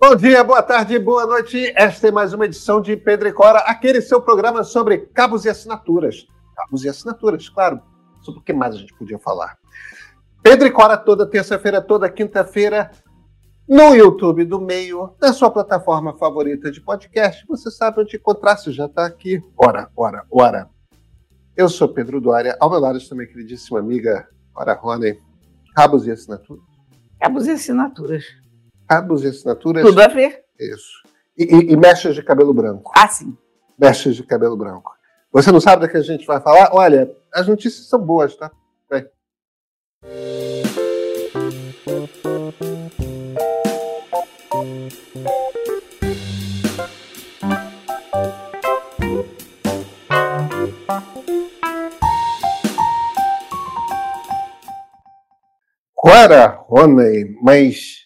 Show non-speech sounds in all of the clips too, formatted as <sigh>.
Bom dia, boa tarde, boa noite. Esta é mais uma edição de Pedro e Cora, aquele seu programa sobre cabos e assinaturas. Cabos e assinaturas, claro. Sobre o que mais a gente podia falar. Pedro e Cora toda terça-feira, toda quinta-feira, no YouTube do Meio, na sua plataforma favorita de podcast. Você sabe onde encontrar, se já está aqui. Ora, ora, ora. Eu sou Pedro Duária, ao meu lado minha queridíssima amiga, Ora Rony. Cabos e assinaturas? Cabos e assinaturas cabos e assinaturas. Tudo a ver. Isso. E, e, e mechas de cabelo branco. Ah, sim. Mechas de cabelo branco. Você não sabe do que a gente vai falar? Olha, as notícias são boas, tá? Vem. Cora, Rony, mas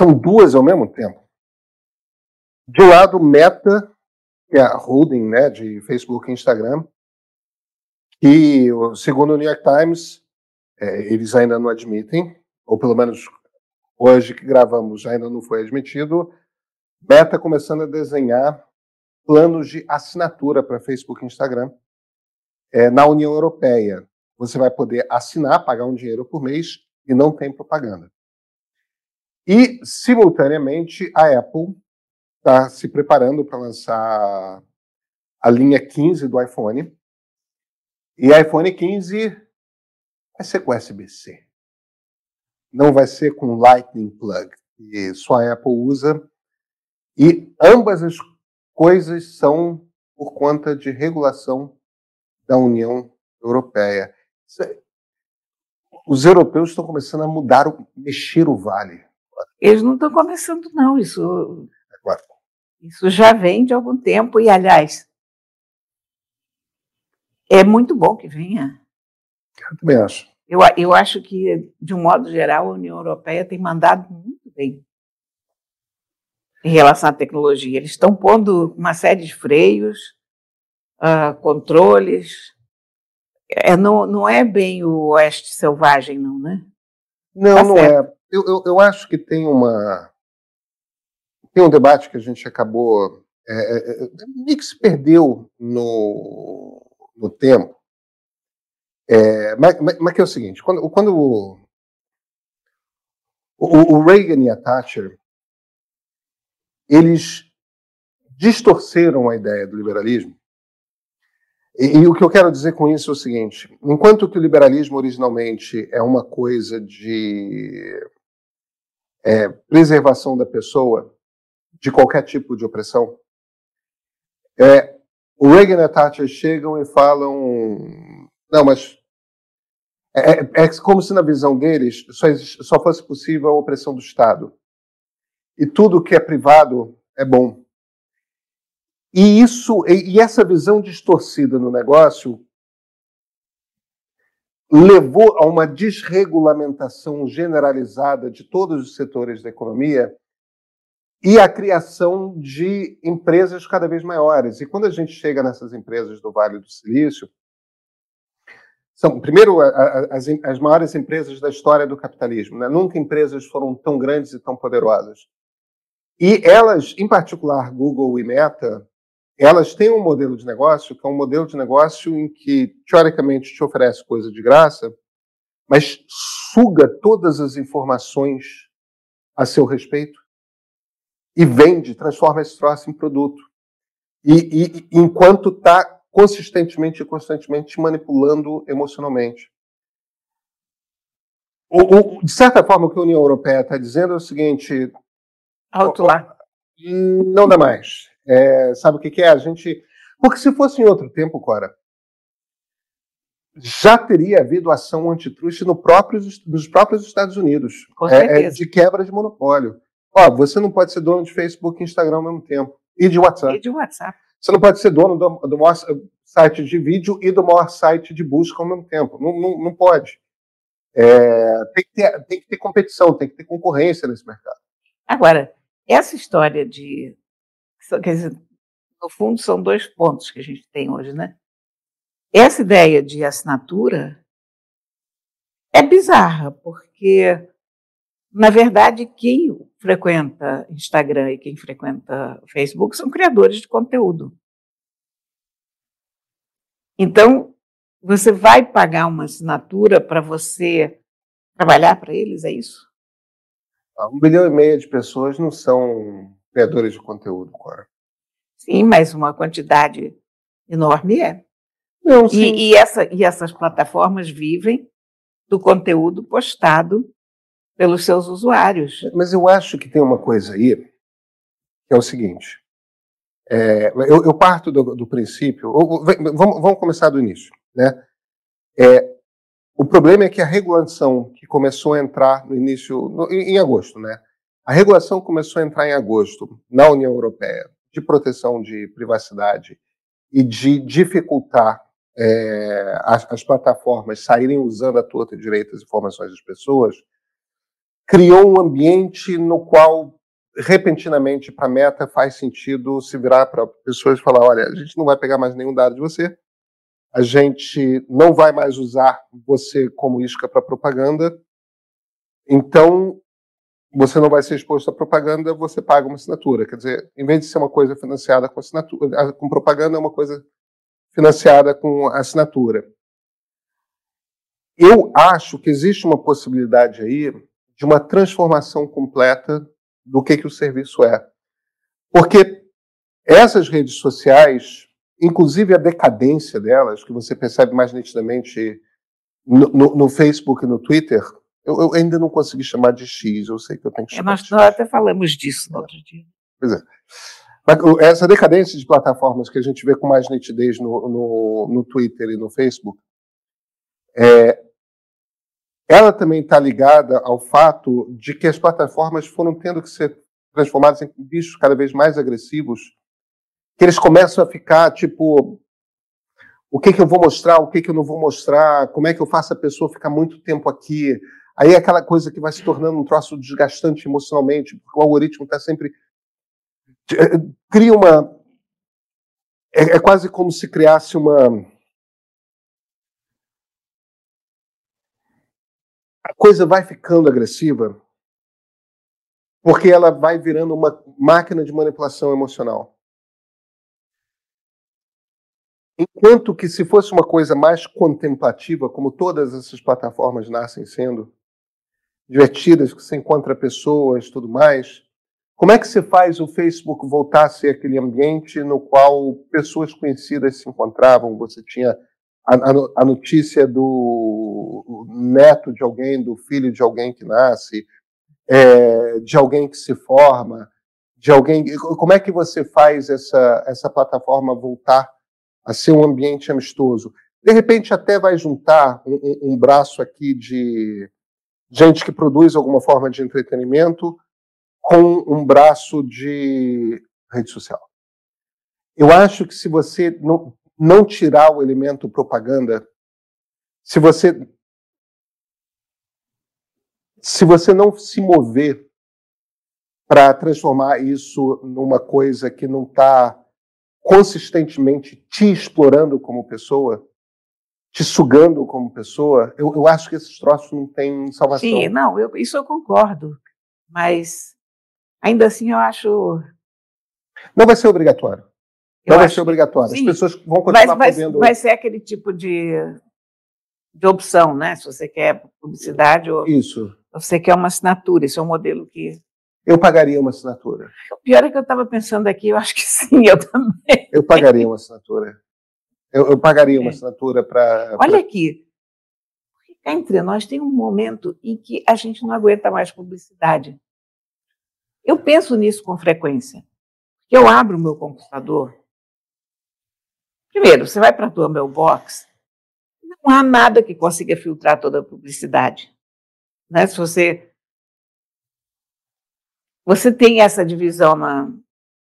são duas ao mesmo tempo. De um lado, Meta, que é a holding né, de Facebook e Instagram, que, segundo o New York Times, é, eles ainda não admitem, ou pelo menos hoje que gravamos ainda não foi admitido, Meta começando a desenhar planos de assinatura para Facebook e Instagram é, na União Europeia. Você vai poder assinar, pagar um dinheiro por mês e não tem propaganda. E, simultaneamente, a Apple está se preparando para lançar a linha 15 do iPhone. E iPhone 15 vai ser com USB-C. Não vai ser com Lightning Plug, que só a Apple usa. E ambas as coisas são por conta de regulação da União Europeia. Os europeus estão começando a mudar, mexer o vale. Eles não estão começando, não. Isso, isso já vem de algum tempo. E, aliás, é muito bom que venha. Eu também acho. Eu, eu acho que, de um modo geral, a União Europeia tem mandado muito bem em relação à tecnologia. Eles estão pondo uma série de freios, uh, controles. É, não, não é bem o oeste selvagem, não, né? Não, tá não é. Eu, eu, eu, acho que tem uma. Tem um debate que a gente acabou. É, é, é meio que se perdeu no, no tempo. É, mas, mas, que é o seguinte: quando, quando o, o, o Reagan e a Thatcher eles distorceram a ideia do liberalismo. E, e, o que eu quero dizer com isso é o seguinte: enquanto que o liberalismo originalmente é uma coisa de é, preservação da pessoa de qualquer tipo de opressão. É, o Reagan e a Thatcher chegam e falam, não, mas é, é, é como se na visão deles só, só fosse possível a opressão do Estado. E tudo que é privado é bom. E isso, e essa visão distorcida no negócio levou a uma desregulamentação generalizada de todos os setores da economia e a criação de empresas cada vez maiores. E quando a gente chega nessas empresas do Vale do Silício, são, primeiro, as, as maiores empresas da história do capitalismo. Né? Nunca empresas foram tão grandes e tão poderosas. E elas, em particular, Google e Meta, elas têm um modelo de negócio que é um modelo de negócio em que, teoricamente, te oferece coisa de graça, mas suga todas as informações a seu respeito e vende, transforma esse troço em produto. E, e enquanto está consistentemente e constantemente manipulando emocionalmente. O, o, de certa forma, o que a União Europeia está dizendo é o seguinte: alto lá. Não dá mais. É, sabe o que, que é? A gente. Porque se fosse em outro tempo, Cora, já teria havido ação antitruste no próprio, nos próprios Estados Unidos. Com é, é, de quebra de monopólio. Ó, você não pode ser dono de Facebook e Instagram ao mesmo tempo. E de WhatsApp. E de WhatsApp. Você não pode ser dono do, do maior site de vídeo e do maior site de busca ao mesmo tempo. Não, não, não pode. É, tem, que ter, tem que ter competição, tem que ter concorrência nesse mercado. Agora, essa história de quer dizer, no fundo, são dois pontos que a gente tem hoje, né? Essa ideia de assinatura é bizarra, porque Na verdade, quem frequenta Instagram e quem frequenta Facebook são criadores de conteúdo. Então, você vai pagar uma assinatura para você trabalhar para eles, é isso? Ah, um bilhão e meio de pessoas não são criadores de conteúdo, Cora. Sim, mas uma quantidade enorme é. Não, e, e, essa, e essas plataformas vivem do conteúdo postado pelos seus usuários. Mas eu acho que tem uma coisa aí, que é o seguinte. É, eu, eu, parto do, do princípio. vamos, vamos, começar do início. Né? É, o problema é que a regulação que começou a entrar no início, no, em, em agosto, né? A regulação começou a entrar em agosto na União Europeia de proteção de privacidade e de dificultar é, as, as, plataformas saírem usando a torta direita as informações das pessoas, criou um ambiente no qual, repentinamente, para a meta faz sentido se virar para pessoas e falar: olha, a gente não vai pegar mais nenhum dado de você, a gente não vai mais usar você como isca para propaganda, então você não vai ser exposto à propaganda, você paga uma assinatura. Quer dizer, em vez de ser uma coisa financiada com assinatura, com propaganda, é uma coisa financiada com assinatura. Eu acho que existe uma possibilidade aí de uma transformação completa do que, que o serviço é. Porque essas redes sociais, inclusive a decadência delas, que você percebe mais nitidamente no, no, no Facebook e no Twitter, eu, eu, ainda não consegui chamar de X, eu sei que eu tenho que é, chamar. É, nós, nós até falamos disso no outro dia. Pois é. Essa decadência de plataformas que a gente vê com mais nitidez no, no, no Twitter e no Facebook, é, ela também está ligada ao fato de que as plataformas foram tendo que ser transformadas em bichos cada vez mais agressivos, que eles começam a ficar tipo o que, que eu vou mostrar, o que, que eu não vou mostrar, como é que eu faço a pessoa ficar muito tempo aqui. Aí é aquela coisa que vai se tornando um troço desgastante emocionalmente, porque o algoritmo está sempre. Eh, cria uma. É, é quase como se criasse uma a coisa vai ficando agressiva porque ela vai virando uma máquina de manipulação emocional. Enquanto que se fosse uma coisa mais contemplativa, como todas essas plataformas nascem sendo, divertidas, que você encontra pessoas, tudo mais, como é que você faz o Facebook voltar a ser aquele ambiente no qual pessoas conhecidas se encontravam? Você tinha a, a, notícia do neto de alguém, do filho de alguém que nasce, é, de alguém que se forma, de alguém. Como é que você faz essa, essa plataforma voltar a ser um ambiente amistoso? De repente, até vai juntar um, um braço aqui de gente que produz alguma forma de entretenimento com um braço de rede social. Eu acho que se você não, não tirar o elemento propaganda, se você se você não se mover para transformar isso numa coisa que não está consistentemente te explorando como pessoa, te sugando como pessoa, eu, eu acho que esses troços não têm salvação. Sim, não, eu, isso eu concordo. Mas ainda assim eu acho. Não vai ser obrigatório. Não vai ser obrigatório. As pessoas vão continuar vai, podendo. Vai ser aquele tipo de, de opção, né? Se você quer publicidade ou. Isso. Você quer uma assinatura. Isso é um modelo que. Eu pagaria uma assinatura. O pior é que eu estava pensando aqui, eu acho que sim, eu também. Eu pagaria uma assinatura. Eu, eu pagaria uma é. assinatura para. Olha pra... aqui. Cá entre nós tem um momento em que a gente não aguenta mais publicidade. Eu penso nisso com frequência. Eu abro o meu computador Primeiro, você vai para a tua mailbox, não há nada que consiga filtrar toda a publicidade. Né? Se você você tem essa divisão na,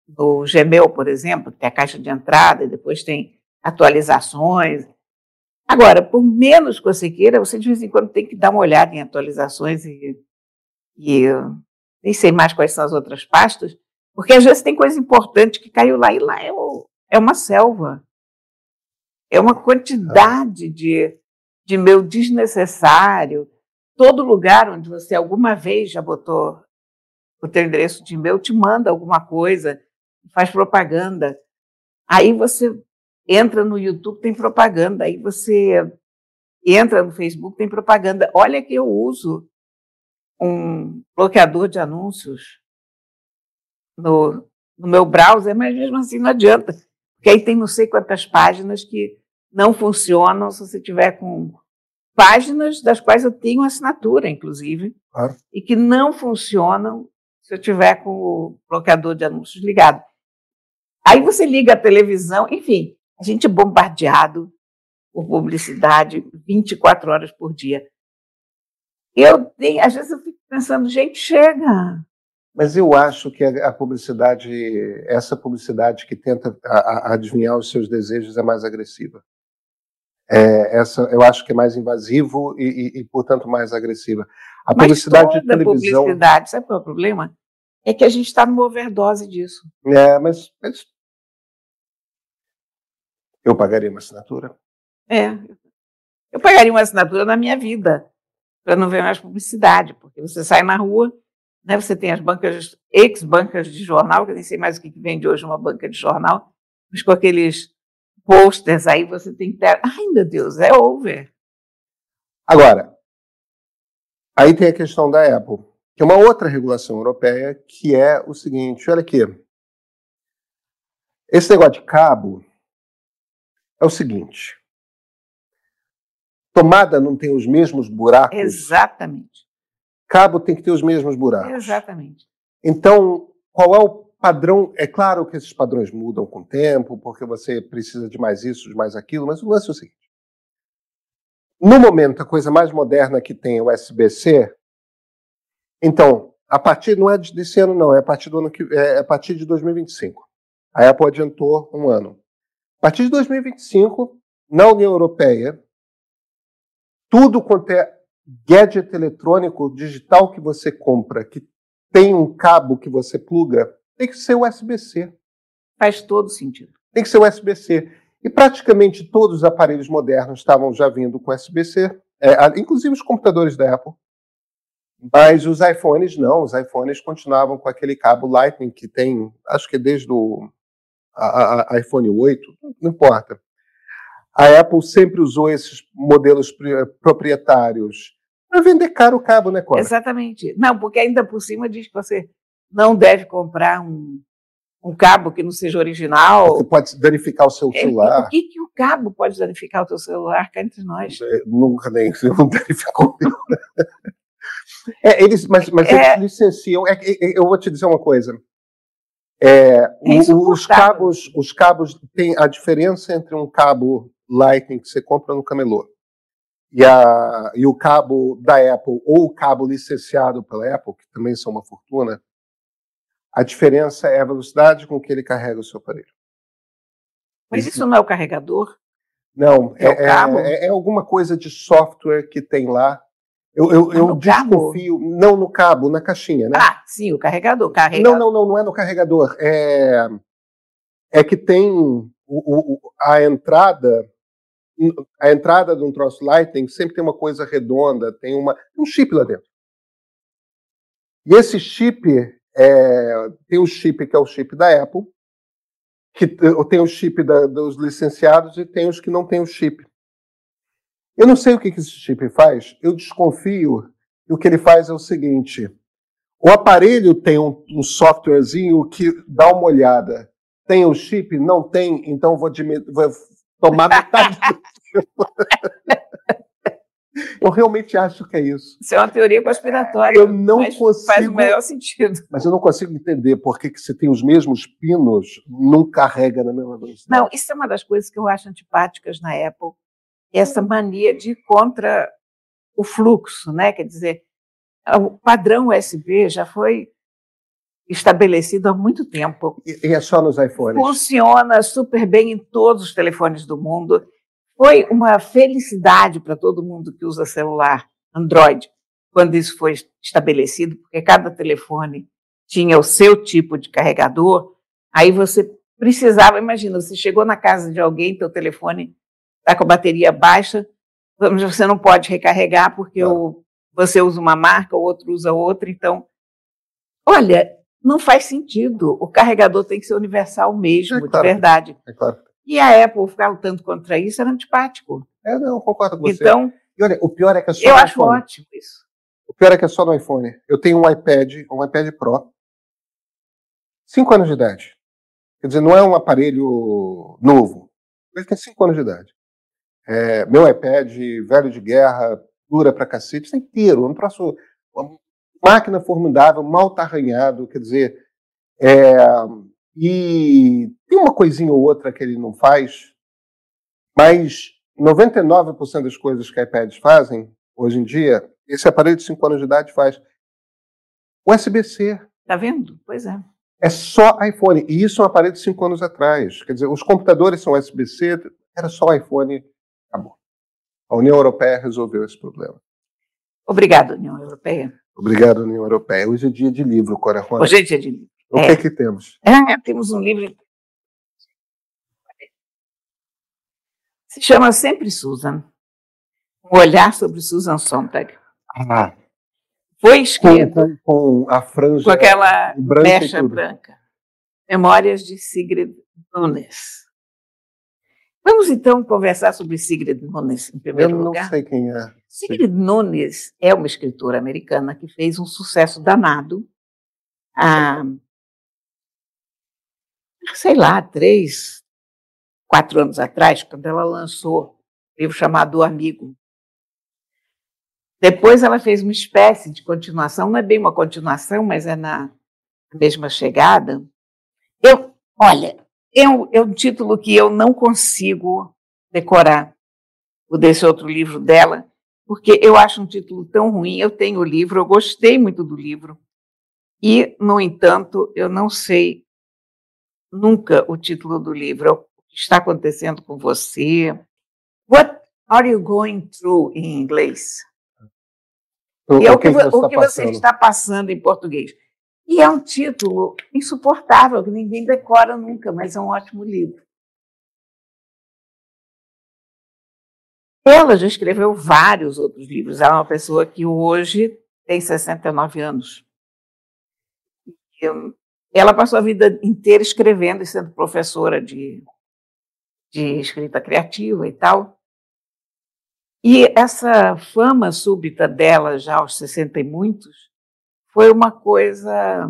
no Gmail, por exemplo, que tem a caixa de entrada e depois tem atualizações. Agora, por menos que você queira, você de vez em quando tem que dar uma olhada em atualizações e, e nem sei mais quais são as outras pastas, porque às vezes tem coisa importante que caiu lá e lá é, o, é uma selva. É uma quantidade de, de meu desnecessário. todo lugar onde você alguma vez já botou o teu endereço de e-mail te manda alguma coisa, faz propaganda. Aí você entra no YouTube, tem propaganda. Aí você entra no Facebook, tem propaganda. Olha que eu uso um bloqueador de anúncios no, no meu browser, mas mesmo assim não adianta. Porque aí tem não sei quantas páginas que não funcionam se você tiver com páginas das quais eu tenho assinatura, inclusive, claro. e que não funcionam se eu tiver com o bloqueador de anúncios ligado. Aí você liga a televisão, enfim, a gente é bombardeado por publicidade 24 horas por dia. Eu tenho, às vezes eu fico pensando, gente, chega. Mas eu acho que a, publicidade, essa publicidade que tenta adivinhar os seus desejos é mais agressiva. É, essa eu acho que é mais invasivo e, e, e portanto, mais agressiva. A Mas publicidade toda de televisão. publicidade, sabe qual é o problema? É que a gente está numa overdose disso. É, mas, mas eu pagaria uma assinatura. É. Eu pagaria uma assinatura na minha vida, para não ver mais publicidade, porque você sai na rua, né, você tem as bancas, ex-bancas de jornal, que eu nem sei mais o que vende hoje uma banca de jornal, mas com aqueles posters aí você tem que ter. Ai, meu Deus, é over. Agora, aí tem a questão da Apple, que é uma outra regulação europeia, que é o seguinte: olha aqui. Esse negócio de cabo é o seguinte: Tomada não tem os mesmos buracos? Exatamente. Cabo tem que ter os mesmos buracos. Exatamente. Então, qual é o padrão? É claro que esses padrões mudam com o tempo, porque você precisa de mais isso, de mais aquilo, mas o lance é o seguinte. No momento, a coisa mais moderna que tem é o USB-C. Então, a partir, não é desse ano, não, é a partir do ano que é a partir de 2025. A Apple adiantou um ano. A partir de 2025, na União Europeia, tudo quanto é gadget eletrônico digital que você compra, que tem um cabo que você pluga, tem que ser USB-C. Faz todo sentido. Tem que ser USB-C. E praticamente todos os aparelhos modernos estavam já vindo com USB-C, é, inclusive os computadores da Apple. Mas os iPhones não, os iPhones continuavam com aquele cabo Lightning que tem, acho que desde o a, a, iPhone 8, não importa. A Apple sempre usou esses modelos proprietários para vender caro o cabo, né, Cora? Exatamente. Não, porque ainda por cima diz que você não deve comprar um, um cabo que não seja original. Porque pode danificar o seu é, celular. Por que, que o cabo pode danificar o seu celular cá entre nós? É, nunca nem <laughs> não danificou. é, eles, mas mas é, eles licenciam. É, é, eu vou te dizer uma coisa. É, o, os cabos, os cabos tem a diferença entre um cabo Lightning que você compra no camelô e, a, e o cabo da Apple ou o cabo licenciado pela Apple, que também são uma fortuna, a diferença é a velocidade com que ele carrega o seu aparelho. Mas isso não é o carregador? Não, é, é, é, é alguma coisa de software que tem lá. Eu, eu, eu desconfio. Cabo? Não no cabo, na caixinha, né? Ah, sim, o carregador. Não, não, não, não é no carregador. É, é que tem o, o, a entrada a entrada de um troço Lightning sempre tem uma coisa redonda, tem uma, um chip lá dentro. E esse chip é, tem o chip que é o chip da Apple, que tem o chip da, dos licenciados e tem os que não têm o chip. Eu não sei o que, esse chip faz, eu desconfio e o que ele faz é o seguinte: o aparelho tem um, um softwarezinho que dá uma olhada. Tem o chip? Não tem, então vou, vou tomar metade do Eu realmente acho que é isso. Isso é uma teoria conspiratória. Eu não consigo. Faz o melhor sentido. Mas eu não consigo entender por que, que você tem os mesmos pinos, não carrega na mesma velocidade. Não, isso é uma das coisas que eu acho antipáticas na Apple. Essa mania de ir contra o fluxo, né? Quer dizer, o padrão USB já foi estabelecido há muito tempo. E, é só nos iPhones? Funciona super bem em todos os telefones do mundo. Foi uma felicidade para todo mundo que usa celular Android quando isso foi estabelecido, porque cada telefone tinha o seu tipo de carregador. Aí você precisava, imagina, você chegou na casa de alguém, teu telefone está com a bateria baixa, você não pode recarregar porque não. o você usa uma marca, o outro usa outra, então, olha, não faz sentido. O carregador tem que ser universal mesmo, é claro, de verdade. É claro. E a Apple ficar lutando contra isso era antipático. É, não, concordo com você. Então, e olha, o pior é que é só eu acho iPhone. ótimo isso. O pior é que é só no iPhone. Eu tenho um iPad, um iPad Pro, 5 anos de idade. Quer dizer, não é um aparelho novo. Ele tem 5 anos de idade. É, meu iPad, velho de guerra, dura pra cacete, isso é inteiro. Um uma máquina formidável, mal tá arranhado, quer dizer. É, e tem uma coisinha ou outra que ele não faz, mas 99% das coisas que iPads fazem, hoje em dia, esse aparelho de 5 anos de idade faz. USB-C. Tá vendo? Pois é. É só iPhone. E isso é um aparelho de 5 anos atrás. Quer dizer, os computadores são USB-C, era só iPhone. A União Europeia resolveu esse problema. Obrigado, União Europeia. Obrigado, União Europeia. Hoje é dia de livro, Cora Rona. Hoje é dia de livro. O é. que é que temos? <laughs> É, temos um livro. Se chama Sempre Susan. Um olhar sobre Susan Sontag. Ah, Foi escrito com, com, com a franja com aquela branca mecha branca. Memórias de Sigrid Nunes. Vamos então conversar sobre Sigrid Nunes em Eu primeiro não lugar. sei quem é. Sigrid Nunes é uma escritora americana que fez um sucesso danado há, sei lá, três, quatro anos atrás, quando ela lançou um livro chamado O Amigo. Depois ela fez uma espécie de continuação, não é bem uma continuação, mas é na mesma chegada. Eu, olha, é um, é um título que eu não consigo decorar, o desse outro livro dela, porque eu acho um título tão ruim. Eu tenho o livro, eu gostei muito do livro, e, no entanto, eu não sei nunca o título do livro. O que está acontecendo com você? What are you going through em inglês? O, E é o que, que, vo- você o que você está passando em português. E é um título insuportável, que ninguém decora nunca, mas é um ótimo livro. Ela já escreveu vários outros livros. Ela é uma pessoa que hoje tem 69 anos. Ela passou a vida inteira escrevendo e sendo professora de, de escrita criativa e tal. E essa fama súbita dela, já aos 60 e muitos, foi uma coisa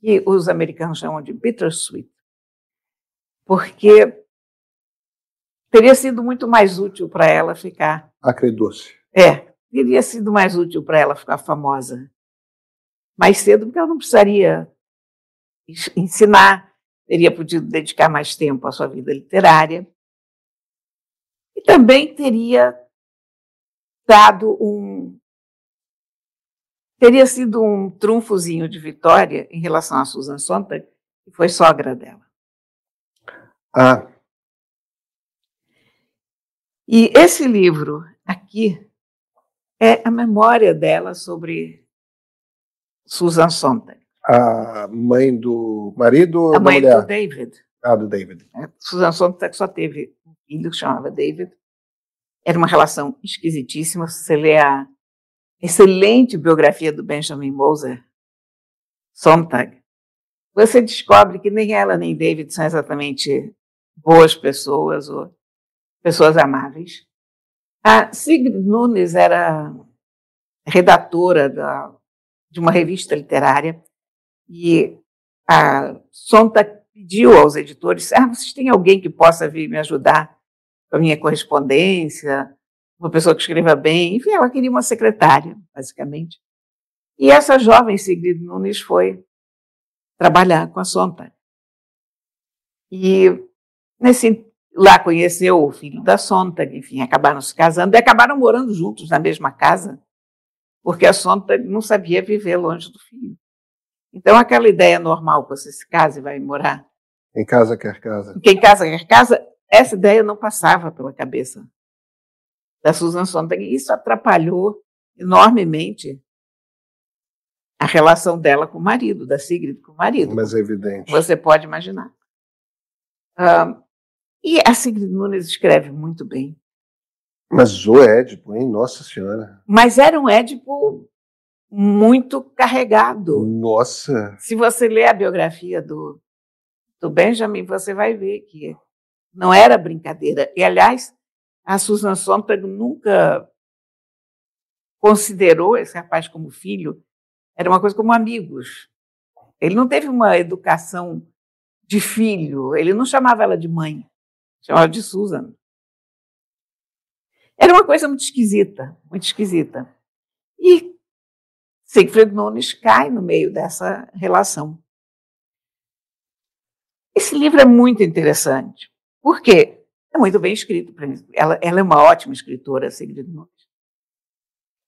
que os americanos chamam de bittersweet, porque teria sido muito mais útil para ela ficar. Acredou-se. É, teria sido mais útil para ela ficar famosa mais cedo, porque ela não precisaria ens- ensinar, teria podido dedicar mais tempo à sua vida literária. E também teria dado um. Teria sido um trunfozinho de vitória em relação a Susan Sontag, que foi sogra dela. Ah, E esse livro aqui é a memória dela sobre Susan Sontag, a mãe do marido ou a da mãe mulher? do David. Ah, do David. né? Susan Sontag só teve um filho que chamava David. Era uma relação esquisitíssima. Se você lê a excelente biografia do Benjamin Moser Sontag, você descobre que nem ela nem David são exatamente boas pessoas ou pessoas amáveis. A Sigrid Nunes era redatora da, de uma revista literária e a Sontag pediu aos editores: ah, vocês têm alguém que possa vir me ajudar com a minha correspondência? Uma pessoa que escreva bem. Enfim, ela queria uma secretária, basicamente. E essa jovem Sigrid Nunes foi trabalhar com a Sontag. E nesse, lá conheceu o filho da Sontag, enfim, acabaram se casando e acabaram morando juntos na mesma casa, porque a Sontag não sabia viver longe do filho. Então, aquela ideia normal, que você se casa e vai morar Em casa quer casa. quem casa quer casa, essa ideia não passava pela cabeça da Susan Sontag. E isso atrapalhou enormemente a relação dela com o marido, da Sigrid com o marido. Mas é evidente. Você pode imaginar. E a Sigrid Nunes escreve muito bem. Mas o Édipo, hein? Nossa Senhora. Mas era um Édipo muito carregado. Nossa. Se você ler a biografia do, do Benjamin, você vai ver que não era brincadeira. E, aliás, a Susan Sontag nunca considerou esse rapaz como filho, era uma coisa como amigos. Ele não teve uma educação de filho, ele não chamava ela de mãe, chamava de Susan. Era uma coisa muito esquisita, muito esquisita. E Siegfried Nunes cai no meio dessa relação. Esse livro é muito interessante. Por quê? É muito bem escrito. Ela, ela é uma ótima escritora, Sigrid Nunes.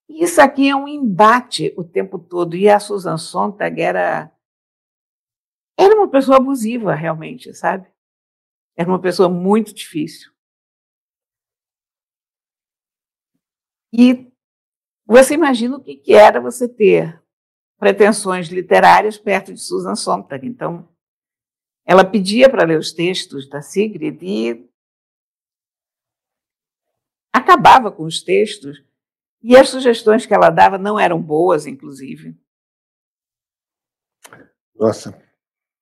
E isso aqui é um embate o tempo todo. E a Susan Sontag era, era uma pessoa abusiva, realmente, sabe? Era uma pessoa muito difícil. E você imagina o que, que era você ter pretensões literárias perto de Susan Sontag. Então, ela pedia para ler os textos da Sigrid e acabava com os textos. E as sugestões que ela dava não eram boas, inclusive. Nossa.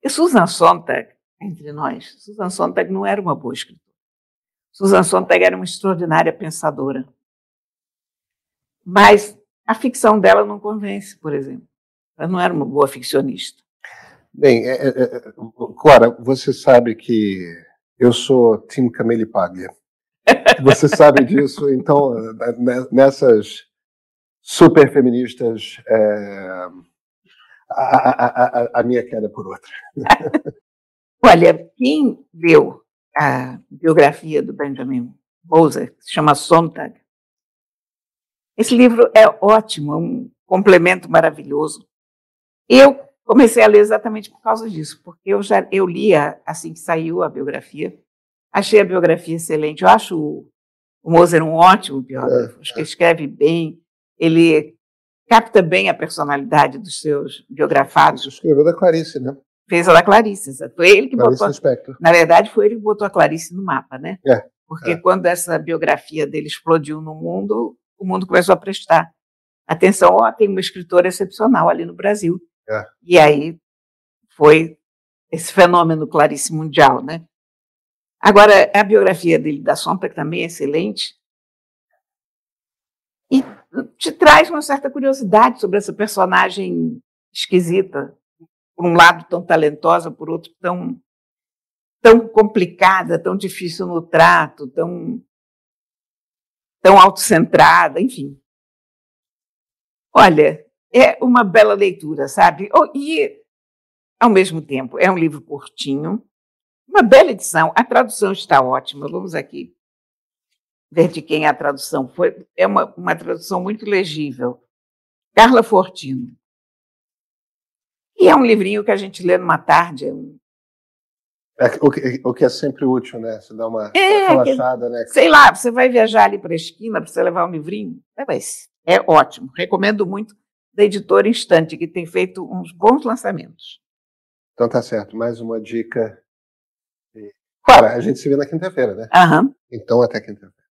E Susan Sontag, entre nós, Susan Sontag não era uma boa escritora. Susan Sontag era uma extraordinária pensadora. Mas a ficção dela não convence, por exemplo. Ela não era uma boa ficcionista. Bem, é, é, é Clara, você sabe que eu sou Tim Camille Paglia. Você sabe disso, então, né, nessas super feministas, é, a, a, a, a, minha queda por outra. <laughs> Olha, quem leu a biografia do Benjamin Moser, que se chama Sontag, esse livro é ótimo, é um complemento maravilhoso. Eu comecei a ler exatamente por causa disso, porque eu já eu lia assim que saiu a biografia, achei a biografia excelente. Eu acho o, Moser um ótimo biógrafo, acho que ele escreve bem, ele capta bem a personalidade dos seus biografados. Escreveu da Clarice, né? Fez a da Clarice, foi ele que Clarice botou. Na verdade, foi ele que botou a Clarice no mapa, né? É. Porque é. quando essa biografia dele explodiu no mundo, o mundo começou a prestar atenção, ó, tem uma escritora excepcional ali no Brasil. É. E aí foi esse fenômeno Clarice Mundial, né? Agora, a biografia dele da Sombra também é excelente e te traz uma certa curiosidade sobre essa personagem esquisita, por um lado tão talentosa, por outro tão tão complicada, tão difícil no trato, tão tão autocentrada, enfim. Olha, é uma bela leitura, sabe? E, ao mesmo tempo, é um livro curtinho, uma bela edição. A tradução está ótima. Vamos aqui ver de quem é a tradução. Foi, é uma, uma tradução muito legível. Carla Fortino. E é um livrinho que a gente lê numa tarde, é um é, o, que, o, que, é sempre útil, né? Você dá uma é, relaxada, né? Sei lá, você vai viajar ali para a esquina para você levar um livrinho. É, é ótimo. Recomendo muito da editora Instante, que tem feito uns bons lançamentos. Então tá certo. Mais uma dica. Claro, a gente se vê na quinta-feira, né? Aham. Então até quinta-feira.